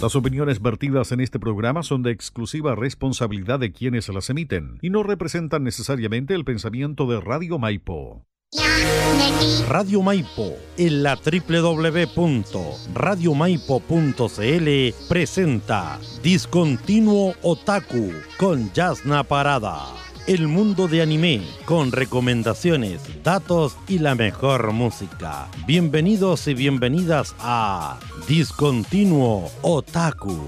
Las opiniones vertidas en este programa son de exclusiva responsabilidad de quienes las emiten y no representan necesariamente el pensamiento de Radio Maipo. Radio Maipo en la www.radiomaipo.cl presenta Discontinuo Otaku con Yasna Parada el mundo de anime, con recomendaciones, datos y la mejor música. Bienvenidos y bienvenidas a Discontinuo Otaku.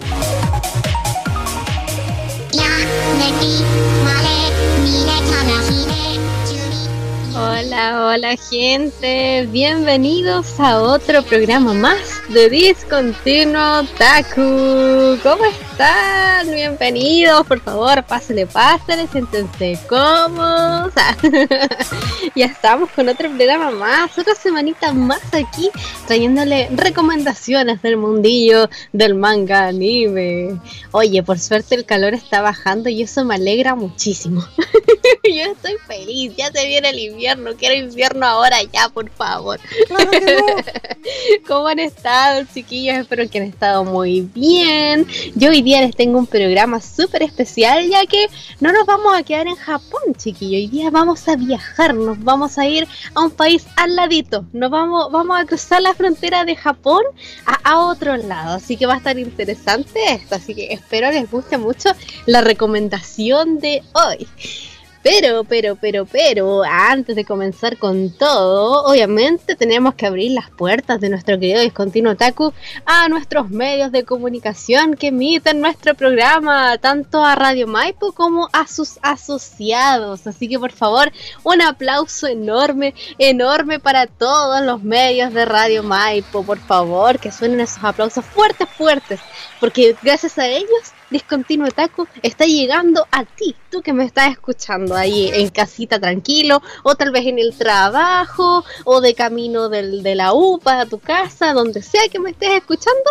Hola, hola gente, bienvenidos a otro programa más de Discontinuo Otaku. ¿Cómo están? Bienvenidos, por favor, pásenle, pásenle, siéntense cómodos. ya estamos con otro programa más, otra semanita más aquí, trayéndole recomendaciones del mundillo del manga anime. Oye, por suerte el calor está bajando y eso me alegra muchísimo. Yo estoy feliz, ya se viene el invierno, quiero invierno ahora ya, por favor. ¿Cómo han estado, chiquillos? Espero que han estado muy bien. Yo hoy día les tengo un programa súper especial ya que no nos vamos a quedar en Japón, chiquillo. Hoy día vamos a viajar, nos vamos a ir a un país al ladito. Nos vamos, vamos a cruzar la frontera de Japón a, a otro lado. Así que va a estar interesante esto. Así que espero les guste mucho la recomendación de hoy. Pero, pero, pero, pero, antes de comenzar con todo, obviamente tenemos que abrir las puertas de nuestro querido Discontinuo Taku a nuestros medios de comunicación que emiten nuestro programa, tanto a Radio Maipo como a sus asociados. Así que por favor, un aplauso enorme, enorme para todos los medios de Radio Maipo. Por favor, que suenen esos aplausos fuertes, fuertes, porque gracias a ellos Discontinuo Taco está llegando a ti, tú que me estás escuchando ahí en casita tranquilo, o tal vez en el trabajo, o de camino del, de la UPA a tu casa, donde sea que me estés escuchando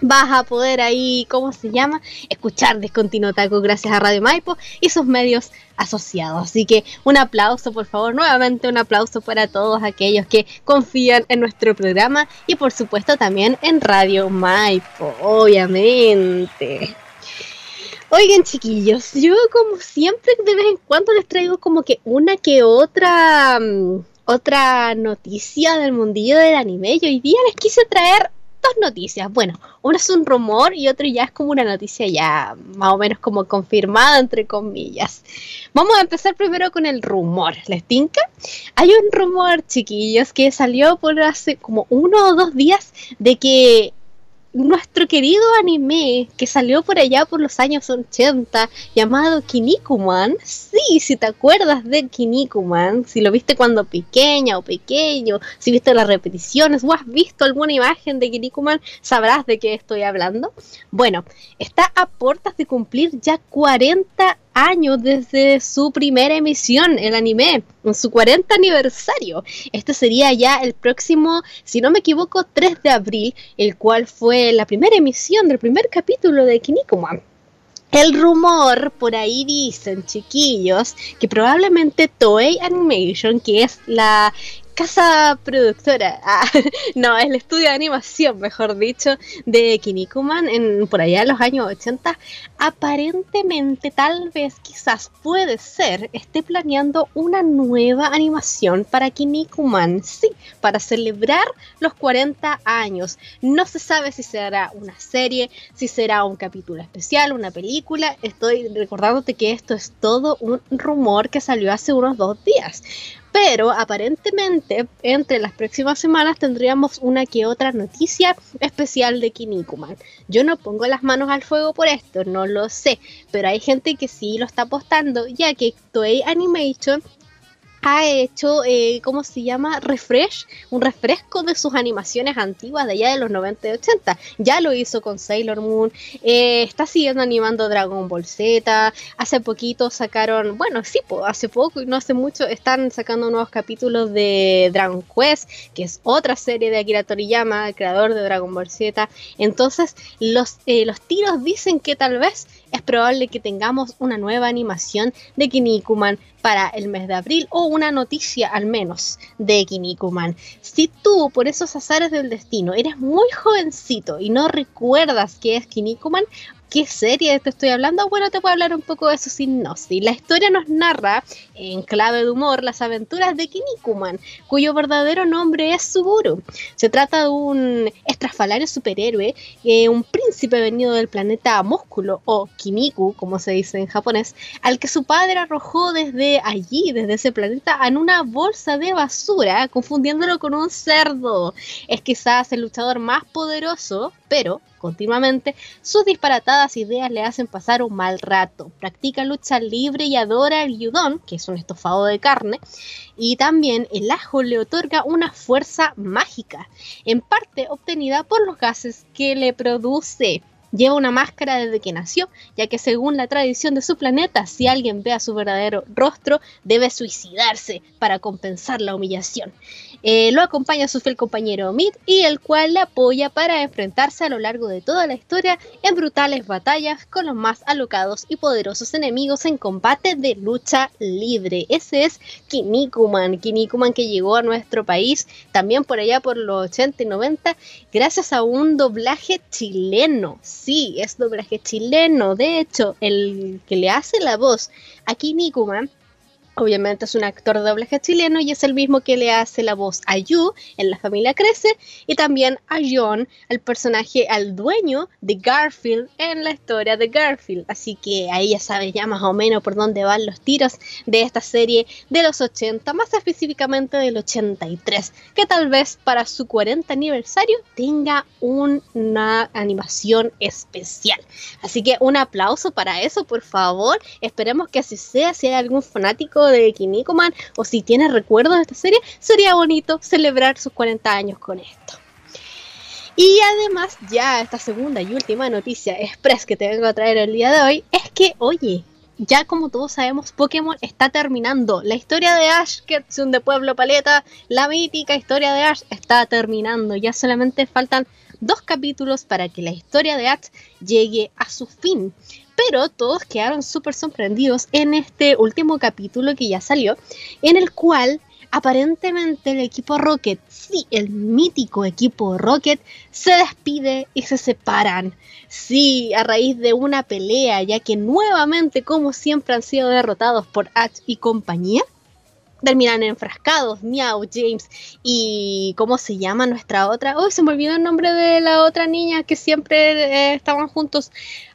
vas a poder ahí, ¿cómo se llama? Escuchar Discontinuo Taco gracias a Radio Maipo y sus medios asociados. Así que un aplauso, por favor, nuevamente un aplauso para todos aquellos que confían en nuestro programa y por supuesto también en Radio Maipo, obviamente. Oigan chiquillos, yo como siempre de vez en cuando les traigo como que una que otra... Mm, otra noticia del mundillo del anime y hoy día les quise traer noticias. Bueno, uno es un rumor y otro ya es como una noticia ya más o menos como confirmada, entre comillas. Vamos a empezar primero con el rumor. ¿Les tinca? Hay un rumor, chiquillos, que salió por hace como uno o dos días de que nuestro querido anime que salió por allá por los años 80 llamado Kinikuman. Sí, si te acuerdas de Kinikuman, si lo viste cuando pequeña o pequeño, si viste las repeticiones o has visto alguna imagen de Kinikuman, sabrás de qué estoy hablando. Bueno, está a puertas de cumplir ya 40 años desde su primera emisión, el anime, en su 40 aniversario. Este sería ya el próximo, si no me equivoco, 3 de abril, el cual fue la primera emisión del primer capítulo de Kinnikuman. El rumor, por ahí dicen, chiquillos, que probablemente Toei Animation, que es la casa productora, ah, no, el estudio de animación, mejor dicho, de Kinikuman en, por allá en los años 80, aparentemente, tal vez, quizás, puede ser, esté planeando una nueva animación para Kinikuman, sí, para celebrar los 40 años. No se sabe si será una serie, si será un capítulo especial, una película. Estoy recordándote que esto es todo un rumor que salió hace unos dos días pero aparentemente entre las próximas semanas tendríamos una que otra noticia especial de Kinnikuman. Yo no pongo las manos al fuego por esto, no lo sé, pero hay gente que sí lo está apostando, ya que Toei Animation ha hecho, eh, ¿cómo se llama? Refresh, un refresco de sus animaciones antiguas de allá de los 90 y 80. Ya lo hizo con Sailor Moon, eh, está siguiendo animando Dragon Ball Z. Hace poquito sacaron, bueno, sí, hace poco y no hace mucho, están sacando nuevos capítulos de Dragon Quest, que es otra serie de Akira Toriyama, el creador de Dragon Ball Z. Entonces, los, eh, los tiros dicen que tal vez es probable que tengamos una nueva animación de Kinnikuman para el mes de abril o una noticia al menos de Kinnikuman. Si tú, por esos azares del destino, eres muy jovencito y no recuerdas qué es Kinnikuman, ¿Qué serie te estoy hablando? Bueno, te puedo hablar un poco de su sinopsis. La historia nos narra, en clave de humor, las aventuras de Kinnikuman, cuyo verdadero nombre es Suguru. Se trata de un estrafalario superhéroe, eh, un príncipe venido del planeta Músculo, o Kiniku, como se dice en japonés, al que su padre arrojó desde allí, desde ese planeta, en una bolsa de basura, confundiéndolo con un cerdo. Es quizás el luchador más poderoso, pero continuamente, sus disparatadas ideas le hacen pasar un mal rato. Practica lucha libre y adora el yudon, que es un estofado de carne, y también el ajo le otorga una fuerza mágica, en parte obtenida por los gases que le produce. Lleva una máscara desde que nació, ya que según la tradición de su planeta, si alguien ve a su verdadero rostro, debe suicidarse para compensar la humillación. Eh, lo acompaña su fiel compañero Mid y el cual le apoya para enfrentarse a lo largo de toda la historia en brutales batallas con los más alocados y poderosos enemigos en combate de lucha libre. Ese es Kinnikuman, Kinnikuman que llegó a nuestro país también por allá por los 80 y 90 gracias a un doblaje chileno. Sí, es doblaje chileno. De hecho, el que le hace la voz a Kinnikuman Obviamente es un actor de doblaje chileno y es el mismo que le hace la voz a Yu en La familia crece y también a John, el personaje, al dueño de Garfield en la historia de Garfield. Así que ahí ya sabes ya más o menos por dónde van los tiros de esta serie de los 80, más específicamente del 83, que tal vez para su 40 aniversario tenga una animación especial. Así que un aplauso para eso, por favor. Esperemos que así sea, si hay algún fanático de Kinnikuman o si tienes recuerdos de esta serie, sería bonito celebrar sus 40 años con esto. Y además, ya esta segunda y última noticia express que te vengo a traer el día de hoy es que, oye, ya como todos sabemos, Pokémon está terminando. La historia de Ash Ketchum de Pueblo Paleta, la mítica historia de Ash, está terminando. Ya solamente faltan dos capítulos para que la historia de Ash llegue a su fin pero todos quedaron súper sorprendidos en este último capítulo que ya salió, en el cual aparentemente el equipo Rocket, sí, el mítico equipo Rocket, se despide y se separan. Sí, a raíz de una pelea, ya que nuevamente, como siempre, han sido derrotados por Ash y compañía terminan enfrascados, Miau, James y ¿cómo se llama nuestra otra? Uy, se me olvidó el nombre de la otra niña que siempre eh, estaban juntos.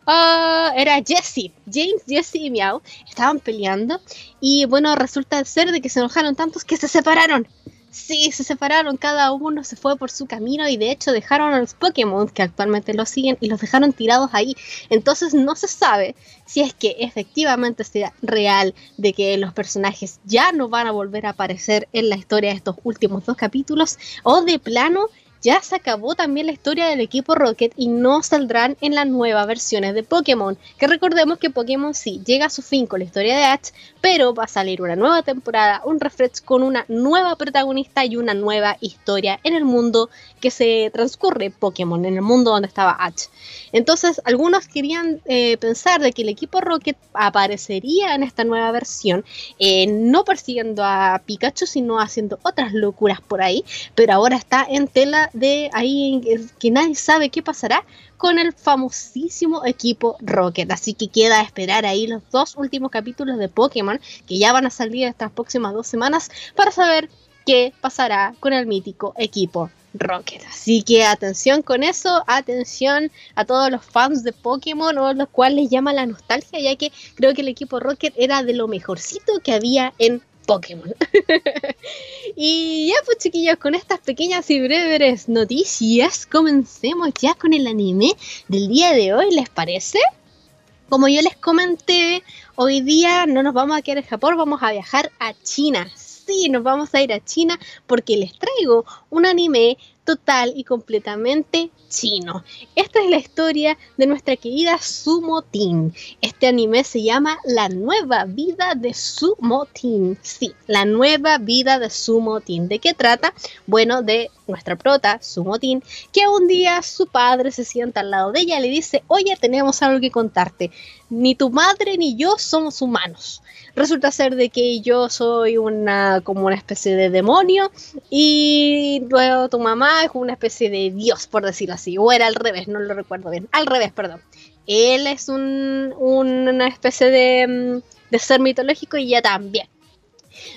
Ah, era Jessie, James, Jessie y Miau estaban peleando y bueno, resulta ser de que se enojaron tantos que se separaron. Sí, se separaron, cada uno se fue por su camino y de hecho dejaron a los Pokémon que actualmente los siguen y los dejaron tirados ahí. Entonces no se sabe si es que efectivamente sea real de que los personajes ya no van a volver a aparecer en la historia de estos últimos dos capítulos o de plano ya se acabó también la historia del equipo Rocket y no saldrán en las nuevas versiones de Pokémon. Que recordemos que Pokémon sí llega a su fin con la historia de Ash, pero va a salir una nueva temporada, un refresh con una nueva protagonista y una nueva historia en el mundo que se transcurre Pokémon, en el mundo donde estaba Ash. Entonces, algunos querían eh, pensar de que el equipo Rocket aparecería en esta nueva versión, eh, no persiguiendo a Pikachu, sino haciendo otras locuras por ahí, pero ahora está en tela de ahí que nadie sabe qué pasará con el famosísimo equipo Rocket. Así que queda esperar ahí los dos últimos capítulos de Pokémon que ya van a salir estas próximas dos semanas para saber qué pasará con el mítico equipo Rocket. Así que atención con eso, atención a todos los fans de Pokémon o los cuales llama la nostalgia, ya que creo que el equipo Rocket era de lo mejorcito que había en Pokémon. y ya pues chiquillos, con estas pequeñas y breves noticias, comencemos ya con el anime del día de hoy, ¿les parece? Como yo les comenté, hoy día no nos vamos a quedar en Japón, vamos a viajar a China. Sí, nos vamos a ir a China porque les traigo un anime total y completamente chino. Esta es la historia de nuestra querida Sumo. Este anime se llama La nueva vida de Sumo Teen. Sí, la nueva vida de Sumo. ¿De qué trata? Bueno, de nuestra prota, Sumo Teen, que un día su padre se sienta al lado de ella y le dice, oye, tenemos algo que contarte. Ni tu madre ni yo somos humanos resulta ser de que yo soy una como una especie de demonio y luego tu mamá es una especie de dios, por decirlo así, o era al revés, no lo recuerdo bien, al revés, perdón. Él es un, una especie de, mm, de ser mitológico y ella también.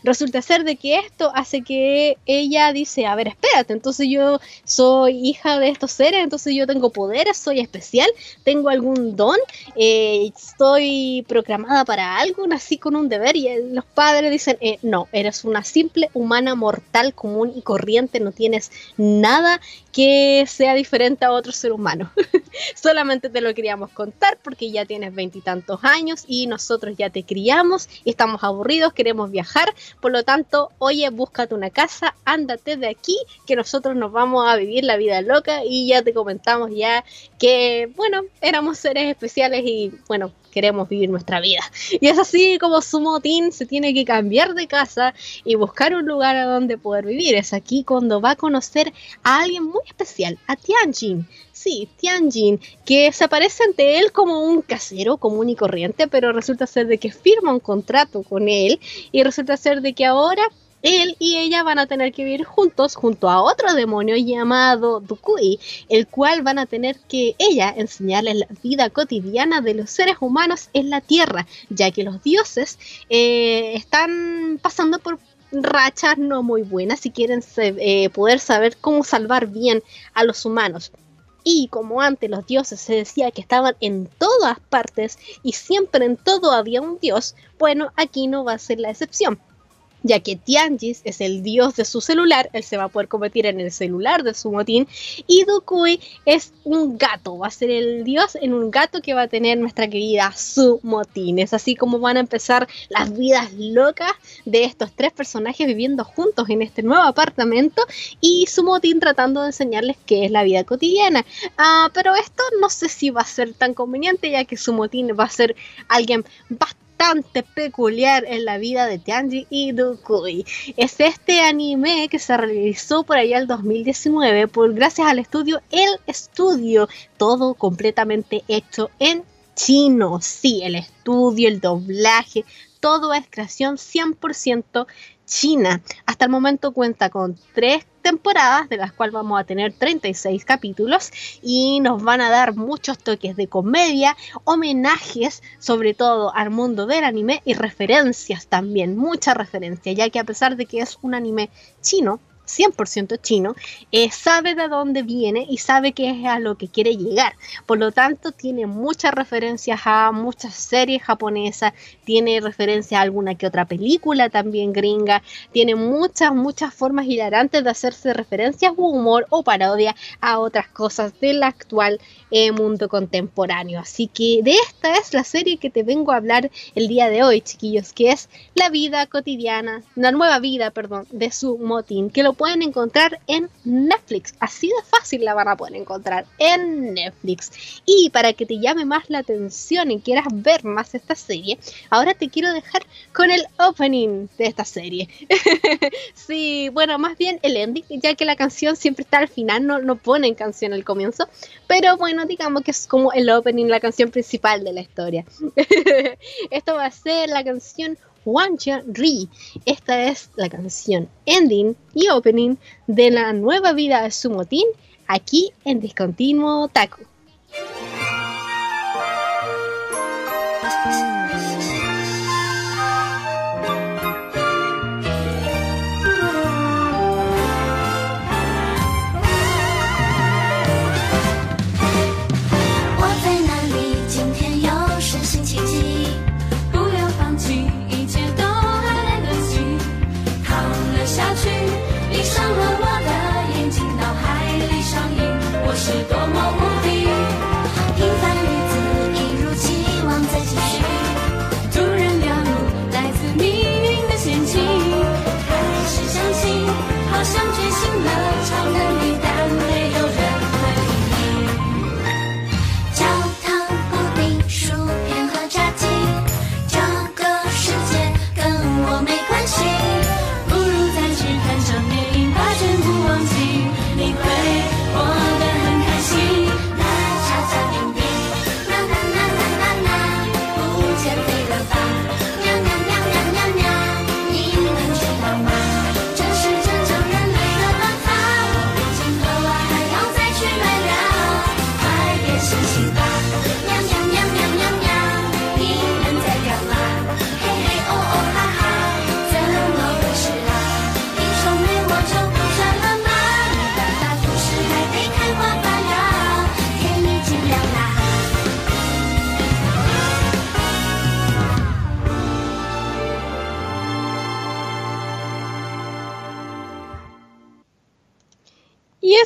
Resulta ser de que esto hace que ella dice, a ver, espérate, entonces yo soy hija de estos seres, entonces yo tengo poderes, soy especial, tengo algún don, eh, estoy programada para algo, nací con un deber y los padres dicen, eh, no, eres una simple humana mortal común y corriente, no tienes nada que sea diferente a otro ser humano. Solamente te lo queríamos contar porque ya tienes veintitantos años y nosotros ya te criamos y estamos aburridos, queremos viajar. Por lo tanto, oye, búscate una casa, ándate de aquí, que nosotros nos vamos a vivir la vida loca. Y ya te comentamos ya que, bueno, éramos seres especiales y, bueno, queremos vivir nuestra vida. Y es así como su motín se tiene que cambiar de casa y buscar un lugar a donde poder vivir. Es aquí cuando va a conocer a alguien muy especial, a Tianjin. Sí, Tianjin, que se aparece ante él como un casero común y corriente, pero resulta ser de que firma un contrato con él y resulta ser de que ahora él y ella van a tener que vivir juntos junto a otro demonio llamado Dukui, el cual van a tener que ella enseñarles la vida cotidiana de los seres humanos en la tierra, ya que los dioses eh, están pasando por rachas no muy buenas y quieren eh, poder saber cómo salvar bien a los humanos. Y como antes los dioses se decía que estaban en todas partes y siempre en todo había un dios, bueno, aquí no va a ser la excepción ya que Tianjis es el dios de su celular, él se va a poder convertir en el celular de su motín, y Dukui es un gato, va a ser el dios en un gato que va a tener nuestra querida Su motín. Es así como van a empezar las vidas locas de estos tres personajes viviendo juntos en este nuevo apartamento y Su motín tratando de enseñarles qué es la vida cotidiana. Ah, pero esto no sé si va a ser tan conveniente, ya que Su motín va a ser alguien bastante peculiar en la vida de Tianji y Dukui. Es este anime que se realizó por allá el 2019 por gracias al estudio El Estudio, todo completamente hecho en chino. Sí, el estudio, el doblaje, todo es creación 100% china. Hasta el momento cuenta con tres temporadas, de las cuales vamos a tener 36 capítulos y nos van a dar muchos toques de comedia, homenajes sobre todo al mundo del anime y referencias también, mucha referencia, ya que a pesar de que es un anime chino, 100% chino, eh, sabe de dónde viene y sabe que es a lo que quiere llegar. Por lo tanto, tiene muchas referencias a muchas series japonesas, tiene referencia a alguna que otra película también gringa, tiene muchas, muchas formas hilarantes de hacerse referencias o humor o parodia a otras cosas del actual eh, mundo contemporáneo. Así que de esta es la serie que te vengo a hablar el día de hoy, chiquillos, que es la vida cotidiana, la nueva vida, perdón, de su motín, que lo pueden encontrar en Netflix. Así de fácil la van a poder encontrar en Netflix. Y para que te llame más la atención y quieras ver más esta serie, ahora te quiero dejar con el opening de esta serie. sí, bueno, más bien el ending, ya que la canción siempre está al final, no, no ponen canción al comienzo. Pero bueno, digamos que es como el opening, la canción principal de la historia. Esto va a ser la canción Wancha Ri. Esta es la canción ending y opening de la nueva vida de Sumotin aquí en Discontinuo Taku.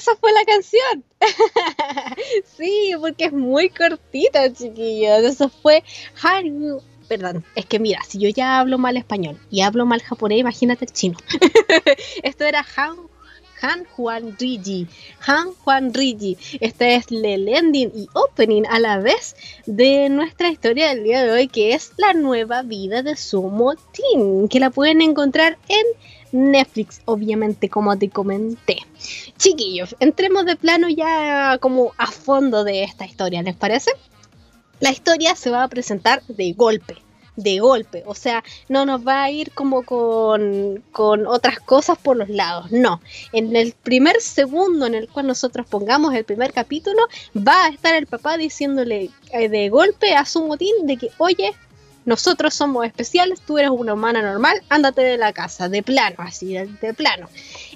Esa fue la canción. sí, porque es muy cortita, chiquillos. Eso fue Haru. Perdón, es que mira, si yo ya hablo mal español y hablo mal japonés, imagínate el chino. Esto era Han Han Juan Rigi. Han Juan Rigi. Este es el ending y opening a la vez de nuestra historia del día de hoy, que es la nueva vida de Sumo Team, que la pueden encontrar en Netflix, obviamente, como te comenté. Chiquillos, entremos de plano ya como a fondo de esta historia, ¿les parece? La historia se va a presentar de golpe, de golpe, o sea, no nos va a ir como con, con, otras cosas por los lados, no. En el primer segundo en el cual nosotros pongamos el primer capítulo, va a estar el papá diciéndole eh, de golpe a su motín de que, oye, nosotros somos especiales, tú eres una humana normal, ándate de la casa, de plano, así, de, plano.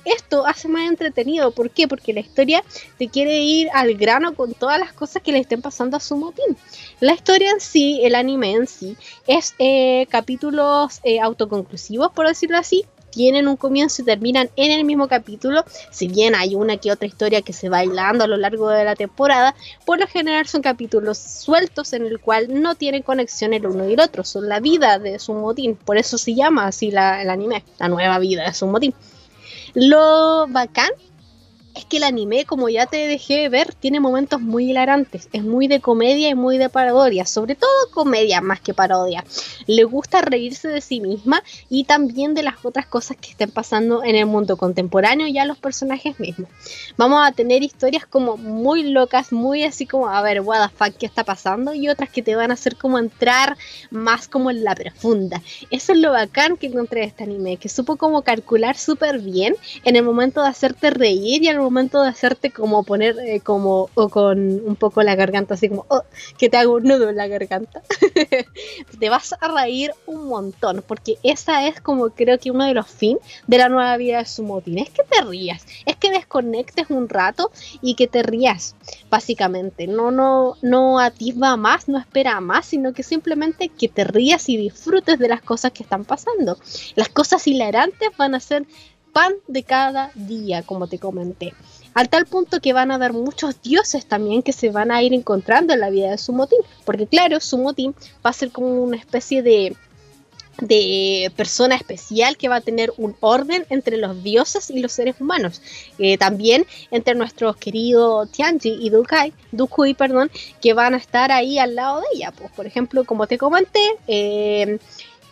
Esto hace más entretenido, ¿por qué? Porque la historia te quiere ir al grano con todas las cosas que le estén pasando a su motín. La historia en sí, el anime en sí, es eh, capítulos eh, autoconclusivos, por decirlo así, tienen un comienzo y terminan en el mismo capítulo. Si bien hay una que otra historia que se va hilando a lo largo de la temporada, por lo general son capítulos sueltos en el cual no tienen conexión el uno y el otro. Son la vida de su motín. Por eso se llama así la, el anime, la nueva vida de su motín. Lo bacán es que el anime, como ya te dejé ver, tiene momentos muy hilarantes. Es muy de comedia y muy de parodia. Sobre todo comedia más que parodia. Le gusta reírse de sí misma y también de las otras cosas que estén pasando en el mundo contemporáneo y a los personajes mismos. Vamos a tener historias como muy locas, muy así como, a ver, what the fuck, ¿qué está pasando? Y otras que te van a hacer como entrar más como en la profunda. Eso es lo bacán que encontré de este anime, que supo como calcular súper bien en el momento de hacerte reír y al momento de hacerte como poner eh, como o con un poco la garganta así como oh, que te hago un nudo en la garganta te vas a reír un montón porque esa es como creo que uno de los fines de la nueva vida de Sumotin es que te rías es que desconectes un rato y que te rías básicamente. No no no atisba más no espera más sino que simplemente que te rías y disfrutes de las cosas que están pasando. Las cosas hilarantes van a ser pan de cada día, como te comenté. Al tal punto que van a haber muchos dioses también que se van a ir encontrando en la vida de Sumotín. Porque claro, Sumotín va a ser como una especie de, de persona especial que va a tener un orden entre los dioses y los seres humanos. Eh, también entre nuestros queridos Tianji y Dukai, Dukui, perdón, que van a estar ahí al lado de ella. Pues, por ejemplo, como te comenté, eh,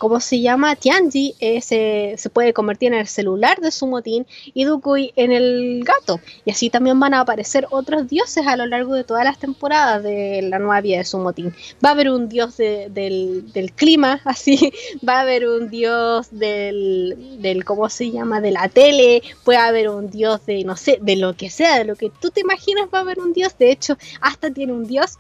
como se llama, Tianji se, puede convertir en el celular de Sumotin y Dukui en el gato. Y así también van a aparecer otros dioses a lo largo de todas las temporadas de la nueva vida de Sumotin. Va a haber un dios del, clima, así, va a haber un dios del, del, ¿cómo se llama?, de la tele, puede haber un dios de, no sé, de lo que sea, de lo que tú te imaginas va a haber un dios. De hecho, hasta tiene un dios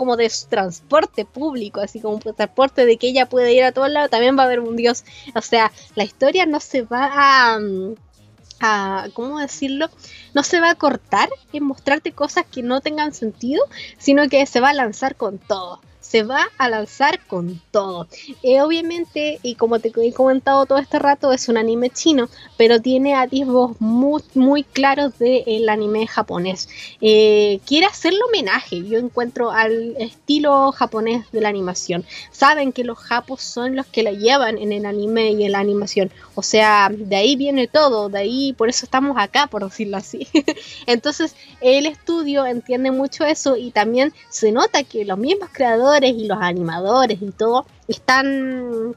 como de transporte público, así como un transporte de que ella puede ir a todos lados, también va a haber un dios. O sea, la historia no se va a, mm, a ¿cómo decirlo? No se va a cortar en mostrarte cosas que no tengan sentido, sino que se va a lanzar con todo se va a lanzar con todo. Eh, obviamente, y como te he comentado todo este rato, es un anime chino, pero tiene atisbos muy, claros del anime japonés. Eh, quiere hacerle homenaje, yo encuentro al estilo japonés de la animación. Saben que los japos son los que la llevan en el anime y en la animación. O sea, de ahí viene todo, de ahí por eso estamos acá, por decirlo así. Entonces, el estudio entiende mucho eso y también se nota que los mismos creadores y los animadores y todo están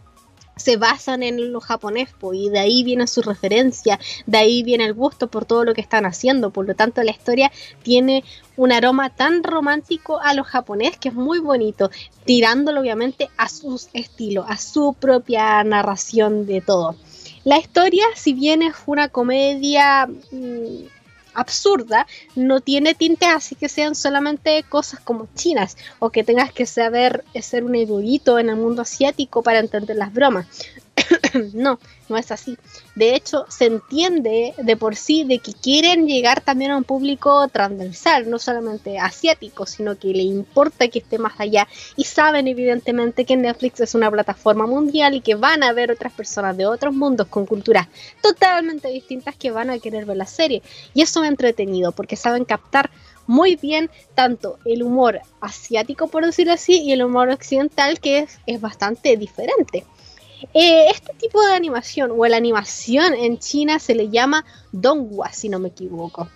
se basan en los japonés y de ahí viene su referencia, de ahí viene el gusto por todo lo que están haciendo, por lo tanto la historia tiene un aroma tan romántico a los japonés que es muy bonito, tirándolo obviamente a su estilo, a su propia narración de todo. La historia, si bien es una comedia mm, absurda, no tiene tintes así que sean solamente cosas como chinas o que tengas que saber ser un erudito en el mundo asiático para entender las bromas. no, no es así. De hecho, se entiende de por sí de que quieren llegar también a un público transversal, no solamente asiático, sino que le importa que esté más allá y saben evidentemente que Netflix es una plataforma mundial y que van a ver otras personas de otros mundos con culturas totalmente distintas que van a querer ver la serie. Y eso es entretenido porque saben captar muy bien tanto el humor asiático, por decirlo así, y el humor occidental, que es, es bastante diferente. Eh, este tipo de animación o la animación en China se le llama donghua, si no me equivoco.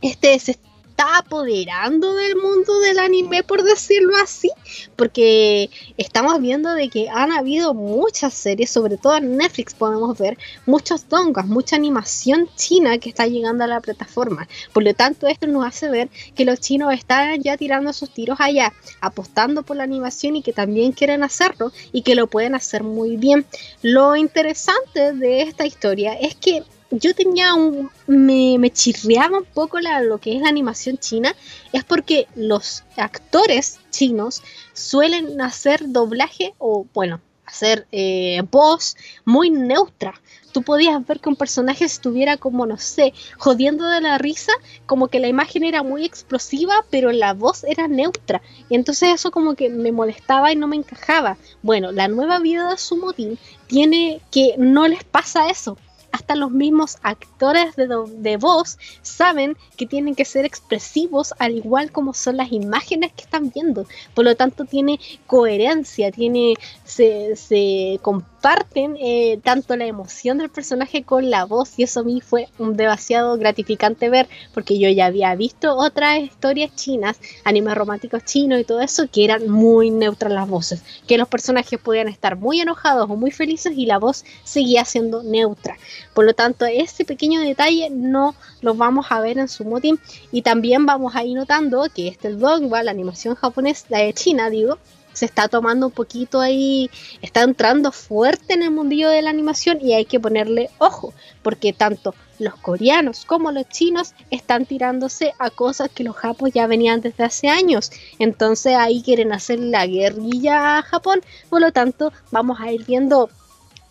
Este es apoderando del mundo del anime, por decirlo así, porque estamos viendo de que han habido muchas series, sobre todo en Netflix podemos ver muchos dongas, mucha animación china que está llegando a la plataforma. Por lo tanto, esto nos hace ver que los chinos están ya tirando sus tiros allá, apostando por la animación y que también quieren hacerlo y que lo pueden hacer muy bien. Lo interesante de esta historia es que yo tenía un. Me, me chirreaba un poco la, lo que es la animación china, es porque los actores chinos suelen hacer doblaje o, bueno, hacer eh, voz muy neutra. Tú podías ver que un personaje estuviera como, no sé, jodiendo de la risa, como que la imagen era muy explosiva, pero la voz era neutra. Y entonces eso como que me molestaba y no me encajaba. Bueno, la nueva vida de Sumotin tiene que no les pasa eso hasta los mismos actores de, voz saben que tienen que ser expresivos al igual como son las imágenes que están viendo. Por lo tanto, tiene coherencia, tiene se, se comparten eh, tanto la emoción del personaje con la voz y eso a mí fue un demasiado gratificante ver porque yo ya había visto otras historias chinas, animes románticos chinos y todo eso que eran muy neutras las voces, que los personajes podían estar muy enojados o muy felices y la voz seguía siendo neutra. Por lo tanto, ese pequeño detalle no lo vamos a ver en su motín y también vamos a ir notando que este dogma, la animación japonesa, la de China, digo, se está tomando un poquito ahí, está entrando fuerte en el mundillo de la animación y hay que ponerle ojo, porque tanto los coreanos como los chinos están tirándose a cosas que los japoneses ya venían desde hace años. Entonces ahí quieren hacer la guerrilla a Japón, por lo tanto vamos a ir viendo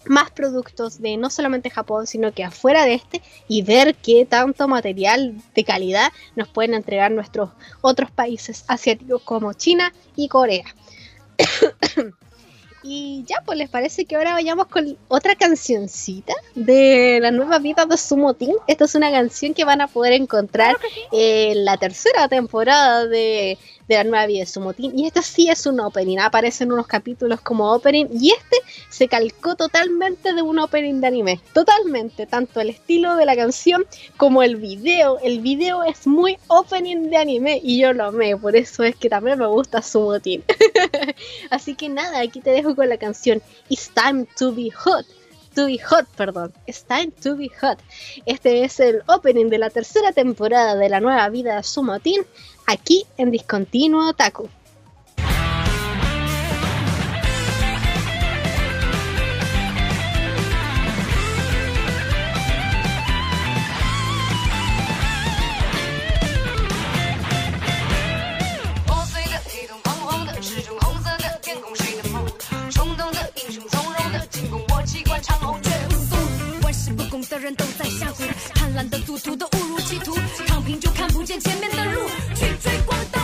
más productos de no solamente Japón, sino que afuera de este y ver qué tanto material de calidad nos pueden entregar nuestros otros países asiáticos como China y Corea. y ya, pues les parece que ahora vayamos con otra cancioncita de la nueva vida de Sumo Team. Esta es una canción que van a poder encontrar en la tercera temporada de de la nueva vida de Sumotin. Y este sí es un opening, aparecen unos capítulos como opening. Y este se calcó totalmente de un opening de anime. Totalmente, tanto el estilo de la canción como el video. El video es muy opening de anime y yo lo amé, por eso es que también me gusta Sumotin. Así que nada, aquí te dejo con la canción It's Time to Be Hot to be hot, perdón. It's time to be hot. Este es el opening de la tercera temporada de la nueva vida de Sumotin aquí en Discontinuo Otaku. 的人都在下蛊，贪婪的、赌徒的误入歧途，躺平就看不见前面的路，去追光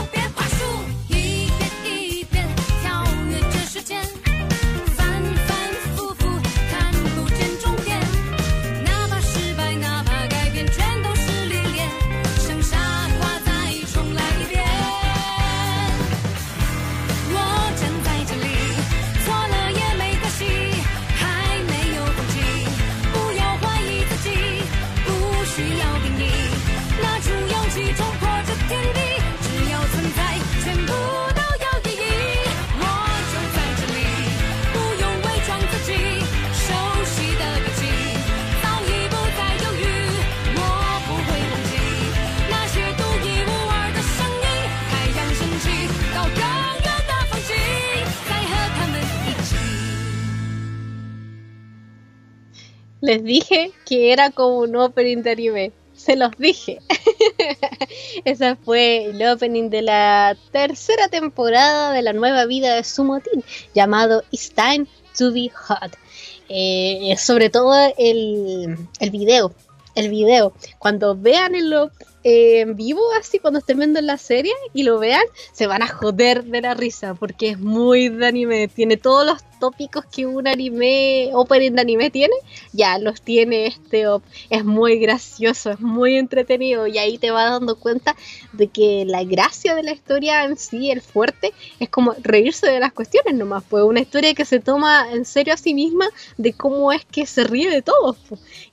Les dije que era como un opening de anime. Se los dije. Ese fue el opening de la tercera temporada de la nueva vida de Sumotin, llamado It's Time to Be Hot. Eh, sobre todo el, el video. El video. Cuando vean el, en vivo, así cuando estén viendo la serie y lo vean, se van a joder de la risa porque es muy de anime. Tiene todos los tópicos que un anime, opening de anime tiene, ya los tiene este op. Es muy gracioso, es muy entretenido y ahí te vas dando cuenta de que la gracia de la historia en sí, el fuerte, es como reírse de las cuestiones nomás, pues una historia que se toma en serio a sí misma de cómo es que se ríe de todo.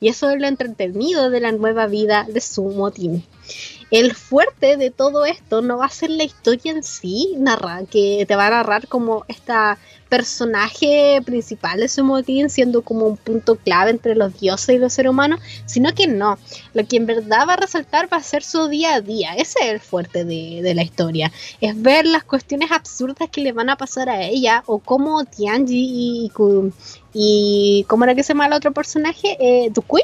Y eso es lo entretenido de la nueva vida de su motín el fuerte de todo esto no va a ser la historia en sí, narra, que te va a narrar como esta personaje principal de su motín siendo como un punto clave entre los dioses y los seres humanos, sino que no. Lo que en verdad va a resaltar va a ser su día a día. Ese es el fuerte de, la historia. Es ver las cuestiones absurdas que le van a pasar a ella o cómo Tianji y, y, ¿cómo era que se llama el otro personaje? Eh, Dukui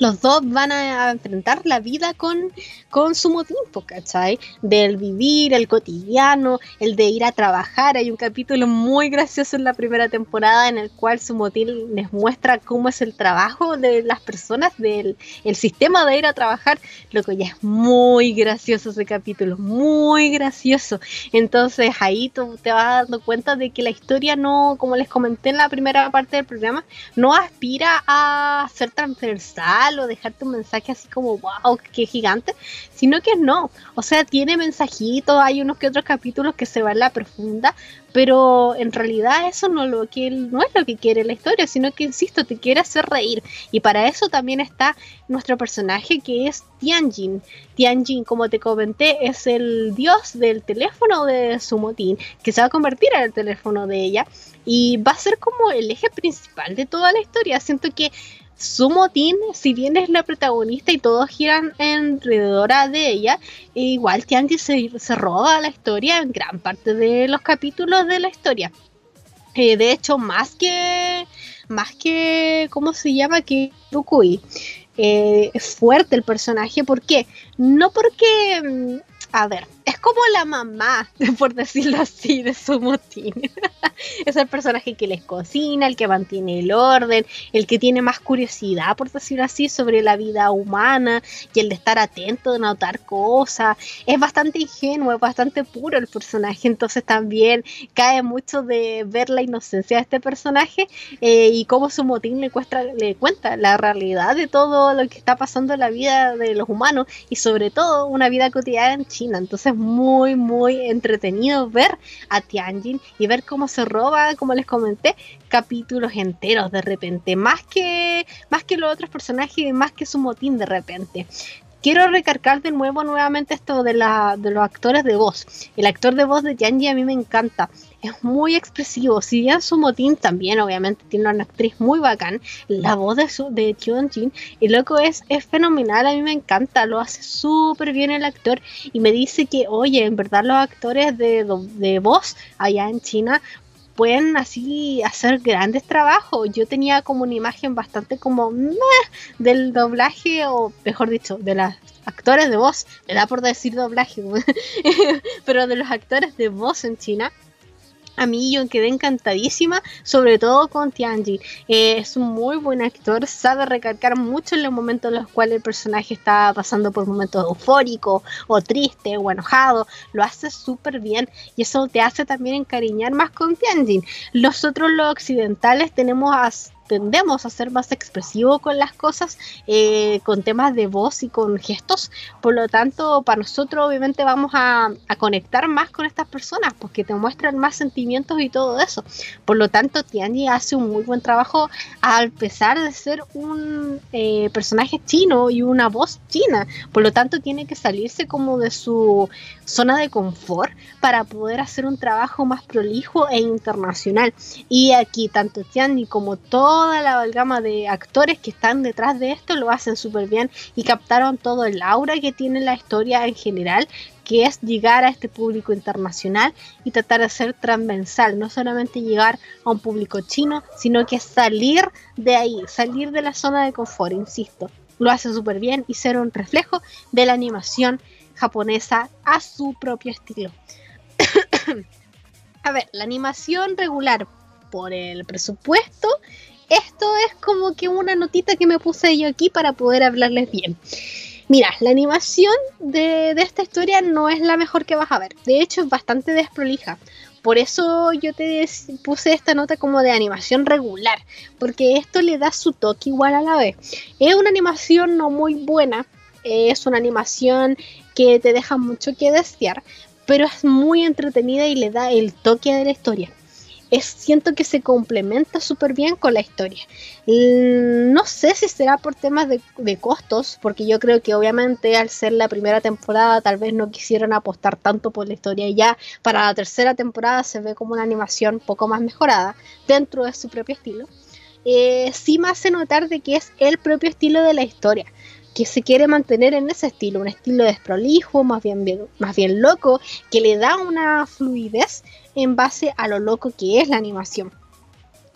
los dos van a enfrentar la vida con, con su tiempo, ¿cachai? Del vivir, el cotidiano, el de ir a trabajar. Hay un capítulo muy gracioso en la primera temporada en el cual su motín les muestra cómo es el trabajo de las personas, del el sistema de ir a trabajar. Lo que ya es muy gracioso ese capítulo, muy gracioso. Entonces ahí tú te vas dando cuenta de que la historia no, como les comenté en la primera parte del programa, no aspira a ser transversal o dejarte un mensaje así como, wow, qué gigante, sino que no. O sea, tiene mensajitos, hay unos que otros capítulos que se van a la profunda, pero en realidad eso no, lo que, no es lo que quiere la historia, sino que, insisto, te quiere hacer reír. Y para eso también está nuestro personaje que es Tianjin. Tianjin, como te comenté, es el dios del teléfono de Sumotin, que se va a convertir en el teléfono de ella y va a ser como el eje principal de toda la historia. Siento que su motín, si bien es la protagonista y todos giran alrededor de ella, igual Tianji se, se roba la historia en gran parte de los capítulos de la historia. Eh, de hecho, más que, más que, ¿cómo se llama? Que Rukui. Eh, es fuerte el personaje, ¿por qué? No porque, mm, a ver, es como la mamá, por decirlo así, de su motín. es el personaje que les cocina, el que mantiene el orden, el que tiene más curiosidad, por decirlo así, sobre la vida humana y el de estar atento, de notar cosas. Es bastante ingenuo, es bastante puro el personaje, entonces también cae mucho de ver la inocencia de este personaje eh, y cómo su motín le, le cuenta la realidad de todo lo que está pasando en la vida de los humanos y sobre todo una vida cotidiana en China. Entonces muy, muy entretenido ver a Tianjin y ver cómo se roba, como les comenté, capítulos enteros de repente, más que, más que los otros personajes, más que su motín de repente quiero recargar de nuevo nuevamente esto de, la, de los actores de voz. El actor de voz de Tianji a mí me encanta es muy expresivo. Si bien su motín también, obviamente, tiene una actriz muy bacán, la voz de, su, de Jin, y loco es, es fenomenal, a mí me encanta, lo hace súper bien el actor y me dice que, oye, en verdad los actores de, de voz allá en China pueden así hacer grandes trabajos. Yo tenía como una imagen bastante como del doblaje, o mejor dicho, de las actores de voz, me da por decir doblaje, pero de los actores de voz en China a mí yo quedé encantadísima, sobre todo con Tianji. Eh, es un muy buen actor, sabe recargar mucho en los momentos en los cuales el personaje está pasando por momentos eufóricos o triste o enojado. Lo hace súper bien y eso te hace también encariñar más con Tianjin. Nosotros los occidentales tenemos a tendemos a ser más expresivos con las cosas, eh, con temas de voz y con gestos. Por lo tanto, para nosotros obviamente vamos a, conectar más con estas personas, porque te muestran más sentimientos y todo eso. Por lo tanto, Tianji hace un muy buen trabajo a pesar de ser un eh, personaje chino y una voz china. Por lo tanto, tiene que salirse como de su zona de confort para poder hacer un trabajo más prolijo e internacional. Y aquí, tanto Tianji como todo toda la amalgama de actores que están detrás de esto lo hacen súper bien y captaron todo el aura que tiene la historia en general, que es llegar a este público internacional y tratar de ser transversal, no solamente llegar a un público chino, sino que salir de ahí, salir de la zona de confort, insisto. Lo hace súper bien y ser un reflejo de la animación japonesa a su propio estilo. a ver, la animación regular por el presupuesto esto es como que una notita que me puse yo aquí para poder hablarles bien. Mira, la animación de, de, esta historia no es la mejor que vas a ver. De hecho, es bastante desprolija. Por eso yo te puse esta nota como de animación regular, porque esto le da su toque igual a la vez. Es una animación no muy buena, es una animación que te deja mucho que desear, pero es muy entretenida y le da el toque de la historia es, siento que se complementa súper bien con la historia. No sé si será por temas de, costos, porque yo creo que obviamente al ser la primera temporada tal vez no quisieron apostar tanto por la historia y ya para la tercera temporada se ve como una animación poco más mejorada dentro de su propio estilo. Eh, sí me hace notar de que es el propio estilo de la historia que se quiere mantener en ese estilo, un estilo desprolijo, más bien, más bien loco, que le da una fluidez en base a lo loco que es la animación.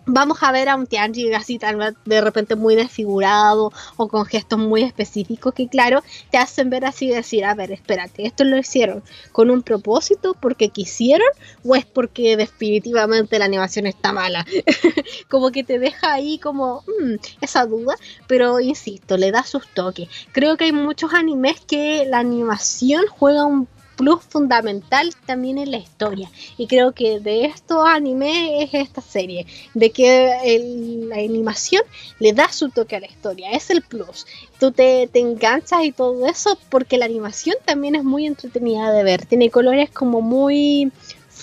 Vamos a ver a un Tianji así tal de repente muy desfigurado o con gestos muy específicos que claro te hacen ver así y decir a ver espérate esto lo hicieron con un propósito porque quisieron o es porque definitivamente la animación está mala como que te deja ahí como mm, esa duda pero insisto le da sus toques. Creo que hay muchos animes que la animación juega un plus fundamental también en la historia. Y creo que de estos animes es esta serie, de que la animación le da su toque a la historia, es el plus. Tú te, te enganchas y todo eso porque la animación también es muy entretenida de ver, tiene colores como muy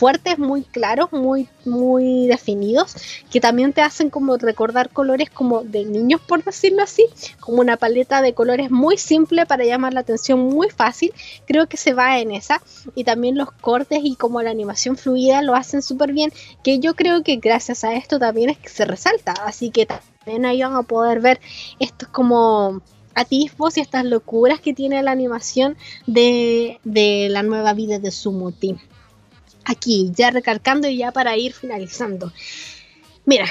fuertes, muy claros, muy, muy definidos, que también te hacen como recordar colores como de niños, por decirlo así, como una paleta de colores muy simple para llamar la atención, muy fácil. Creo que se va en esa. Y también los cortes y como la animación fluida lo hacen súper bien, que yo creo que gracias a esto también es que se resalta. Así que también ahí van a poder ver estos como atisbos y estas locuras que tiene la animación de, de la nueva vida de Sumo Team aquí, ya recalcando y ya para ir finalizando. Mira,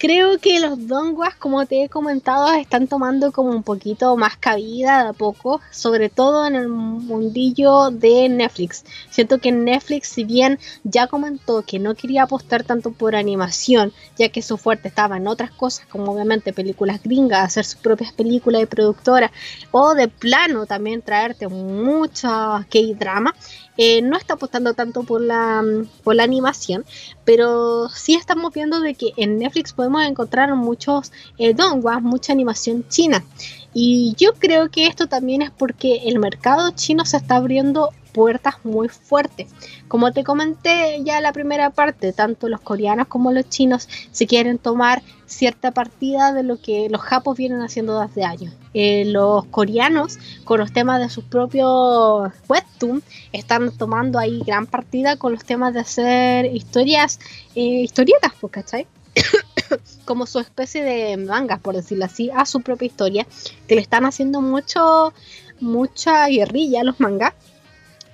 creo que los donguas, como te he comentado, están tomando como un poquito más cabida de a poco, sobre todo en el mundillo de Netflix. Siento que Netflix, si bien ya comentó que no quería apostar tanto por animación, ya que su fuerte estaba en otras cosas, como obviamente películas gringas, hacer sus propias películas de productora, o de plano también traerte mucha K-drama, eh, no está apostando tanto por la, por la animación, pero sí estamos viendo de que en Netflix podemos encontrar muchos eh, mucha animación china. Y yo creo que esto también es porque el mercado chino se está abriendo puertas muy fuertes. Como te comenté ya en la primera parte, tanto los coreanos como los chinos se quieren tomar cierta partida de lo que los japos vienen haciendo desde años. Eh, los coreanos, con los temas de sus propios webtoon, están tomando ahí gran partida con los temas de hacer historias, eh, historietas, pues, ¿cachai? como su especie de mangas, por decirlo así, a su propia historia, que le están haciendo mucho, mucha guerrilla a los mangas.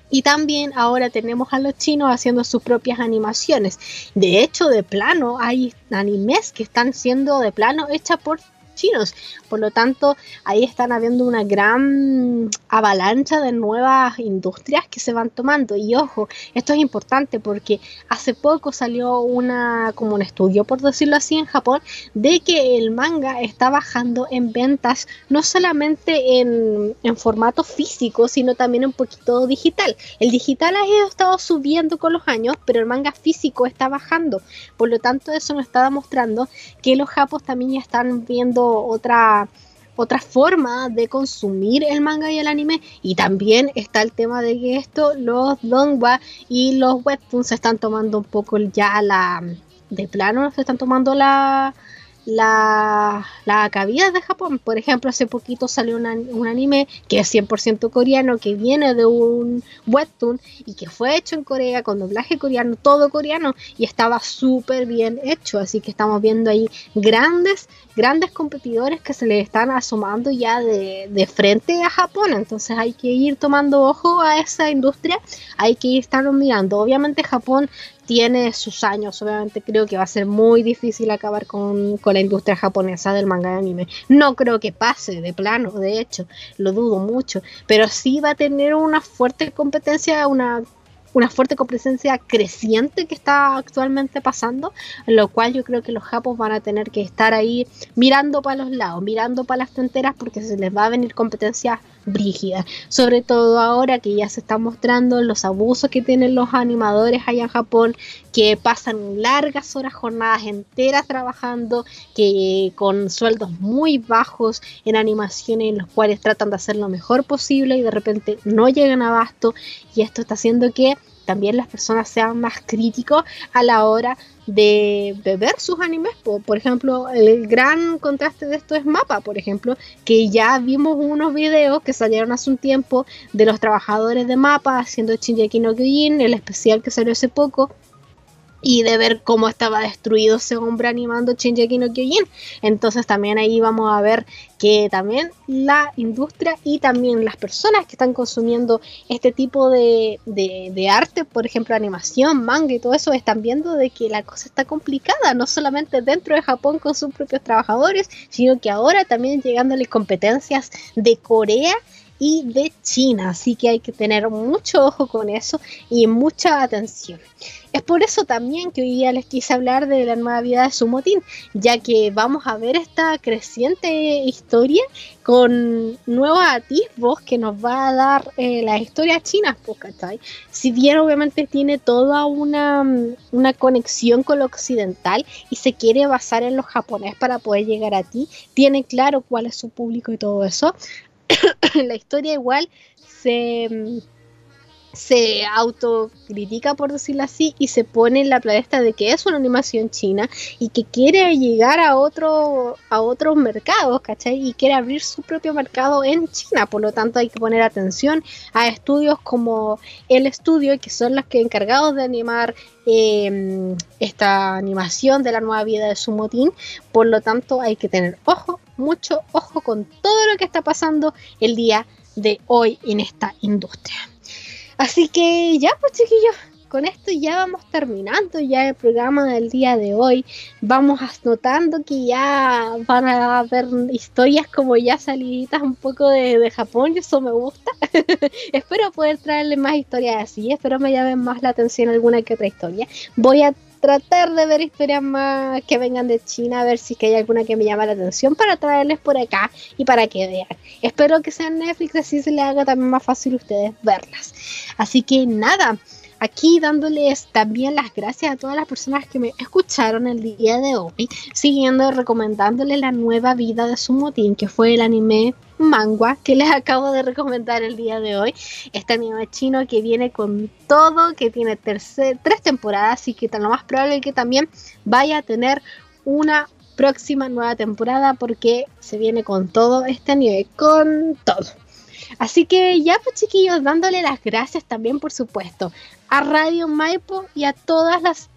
Y también ahora tenemos a los chinos haciendo sus propias animaciones. De hecho, de plano, hay animes que están siendo de plano hechas por chinos. Por lo tanto, ahí están habiendo una gran avalancha de nuevas industrias que se van tomando. Y ojo, esto es importante porque hace poco salió una como un estudio, por decirlo así, en Japón, de que el manga está bajando en ventas no solamente en, en formato físico, sino también un poquito digital. El digital ha estado subiendo con los años, pero el manga físico está bajando. Por lo tanto, eso nos está demostrando que los japos también ya están viendo otra, otra forma de consumir el manga y el anime. Y también está el tema de que esto, los donghua y los webtoons se están tomando un poco ya la. De plano, se están tomando la, la, la cabida de Japón. Por ejemplo, hace poquito salió un anime que es 100% coreano, que viene de un webtoon y que fue hecho en Corea con doblaje coreano, todo coreano, y estaba súper bien hecho. Así que estamos viendo ahí grandes, grandes competidores que se le están asomando ya de, de frente a Japón. Entonces hay que ir tomando ojo a esa industria, hay que ir estarlo mirando. Obviamente Japón tiene sus años. Obviamente creo que va a ser muy difícil acabar con, la industria japonesa del manga de anime. No creo que pase de plano, de hecho, lo dudo mucho. Pero sí va a tener una fuerte competencia, una una fuerte competencia creciente que está actualmente pasando, lo cual yo creo que los japos van a tener que estar ahí mirando para los lados, mirando para las fronteras porque se les va a venir competencia brígida, sobre todo ahora que ya se están mostrando los abusos que tienen los animadores allá en Japón, que pasan largas horas, jornadas enteras trabajando, que con sueldos muy bajos en animaciones en los cuales tratan de hacer lo mejor posible y de repente no llegan a abasto y esto está haciendo que también las personas sean más críticos a la hora de, ver sus animes. Por, ejemplo, el gran contraste de esto es Mapa, por ejemplo, que ya vimos unos videos que salieron hace un tiempo de los trabajadores de Mapa haciendo Shinji no Kyojin, el especial que salió hace poco y de ver cómo estaba destruido ese hombre animando Shinji no Kyojin. Entonces también ahí vamos a ver que también la industria y también las personas que están consumiendo este tipo de, de, arte, por ejemplo animación, manga y todo eso, están viendo de que la cosa está complicada, no solamente dentro de Japón con sus propios trabajadores, sino que ahora también llegándole competencias de Corea y de China. Así que hay que tener mucho ojo con eso y mucha atención. Es por eso también que hoy día les quise hablar de la nueva vida de Sumotin, ya que vamos a ver esta creciente historia con nuevos atisbos que nos va a dar eh, la historia china, pues, ¿cachai? Si bien obviamente tiene toda una, una conexión con lo occidental y se quiere basar en lo japonés para poder llegar a ti, tiene claro cuál es su público y todo eso, la historia igual se, se autocritica, por decirlo así, y se pone en la planeta de que es una animación china y que quiere llegar a, otro, a otros mercados, ¿cachai? Y quiere abrir su propio mercado en China, por lo tanto hay que poner atención a estudios como el estudio, que son los que encargados de animar em, esta animación de la nueva vida de Sumotin, por lo tanto hay que tener ojo mucho ojo con todo lo que está pasando el día de hoy en esta industria. Así que ya pues chiquillos, con esto ya vamos terminando ya el programa del día de hoy. Vamos notando que ya van a haber historias como ya saliditas un poco de, de Japón y eso me gusta. espero poder traerles más historias así, espero me llamen más la atención alguna que otra historia. Voy a tratar de ver historias más que vengan de China, a ver si que hay alguna que me llama la atención para traerles por acá y para que vean. Espero que sea Netflix, así se les haga también más fácil a ustedes verlas. Así que nada, aquí dándoles también las gracias a todas las personas que me escucharon el día de hoy, siguiendo recomendándoles la nueva vida de su motín, que fue el anime manga que les acabo de recomendar el día de hoy. Este anime chino que viene con todo, que tiene tres temporadas y que lo más probable es que también vaya a tener una próxima nueva temporada porque se viene con todo este anime, con todo. Así que ya pues chiquillos, dándole las gracias también por supuesto a Radio Maipo y a todas las,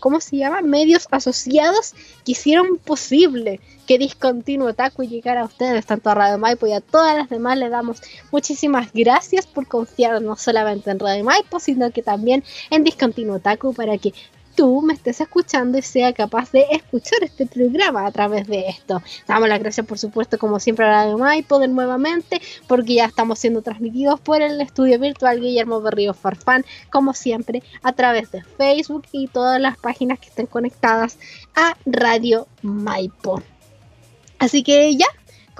¿cómo se llama? Medios asociados que hicieron posible que Discontinuo Taku llegara a ustedes, tanto a Radio Maipo y a todas las demás. Le damos muchísimas gracias por confiar no solamente en Radio Maipo, sino que también en Discontinuo Taku para que me estés escuchando y sea capaz de escuchar este programa a través de esto. Damos las gracias, por supuesto, como siempre a Radio Poder nuevamente, porque ya estamos siendo transmitidos por el estudio virtual Guillermo Berrío Farfán, como siempre, a través de Facebook y todas las páginas que estén conectadas a Radio Maipo. Así que ya,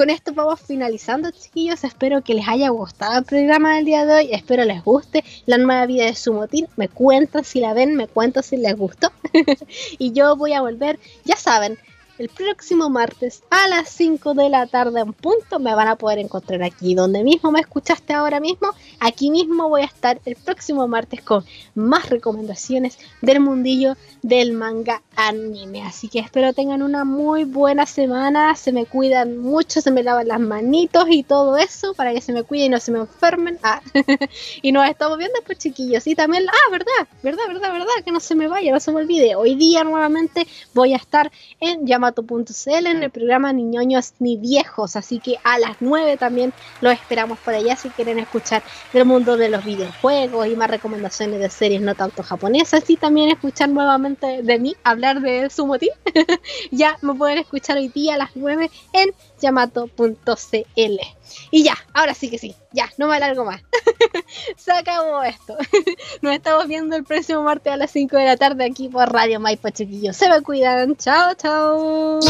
con esto vamos finalizando, chiquillos. Espero que les haya gustado el programa del día de hoy. Espero les guste la nueva vida de su motín. Me cuentan si la ven, me cuentan si les gustó. y yo voy a volver, ya saben, el próximo martes a las 5 de la tarde en punto me van a poder encontrar aquí donde mismo me escuchaste ahora mismo. Aquí mismo voy a estar el próximo martes con más recomendaciones del mundillo del manga anime. Así que espero tengan una muy buena semana. Se me cuidan mucho, se me lavan las manitos y todo eso para que se me cuiden y no se me enfermen. Ah. y nos estamos viendo pues chiquillos. Y también, ah, verdad, verdad, verdad, verdad, que no se me vaya, no se me olvide. Hoy día nuevamente voy a estar en llamada en el programa Ni ñoños ni viejos. Así que a las 9 también los esperamos por allá si quieren escuchar del mundo de los videojuegos y más recomendaciones de series no tanto japonesas y también escuchar nuevamente de mí hablar de Sumotin. ya me pueden escuchar hoy día a las 9 en yamato.cl. Y ya, ahora sí que sí, ya, no me alargo más. Se acabó esto. Nos estamos viendo el próximo martes a las 5 de la tarde aquí por Radio Maipo, chiquillos. Se me cuidan. Chao, chao.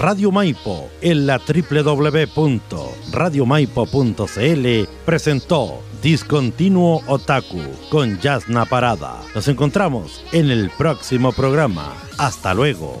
Radio Maipo en la www.radiomaipo.cl presentó Discontinuo Otaku con Yasna Parada. Nos encontramos en el próximo programa. Hasta luego.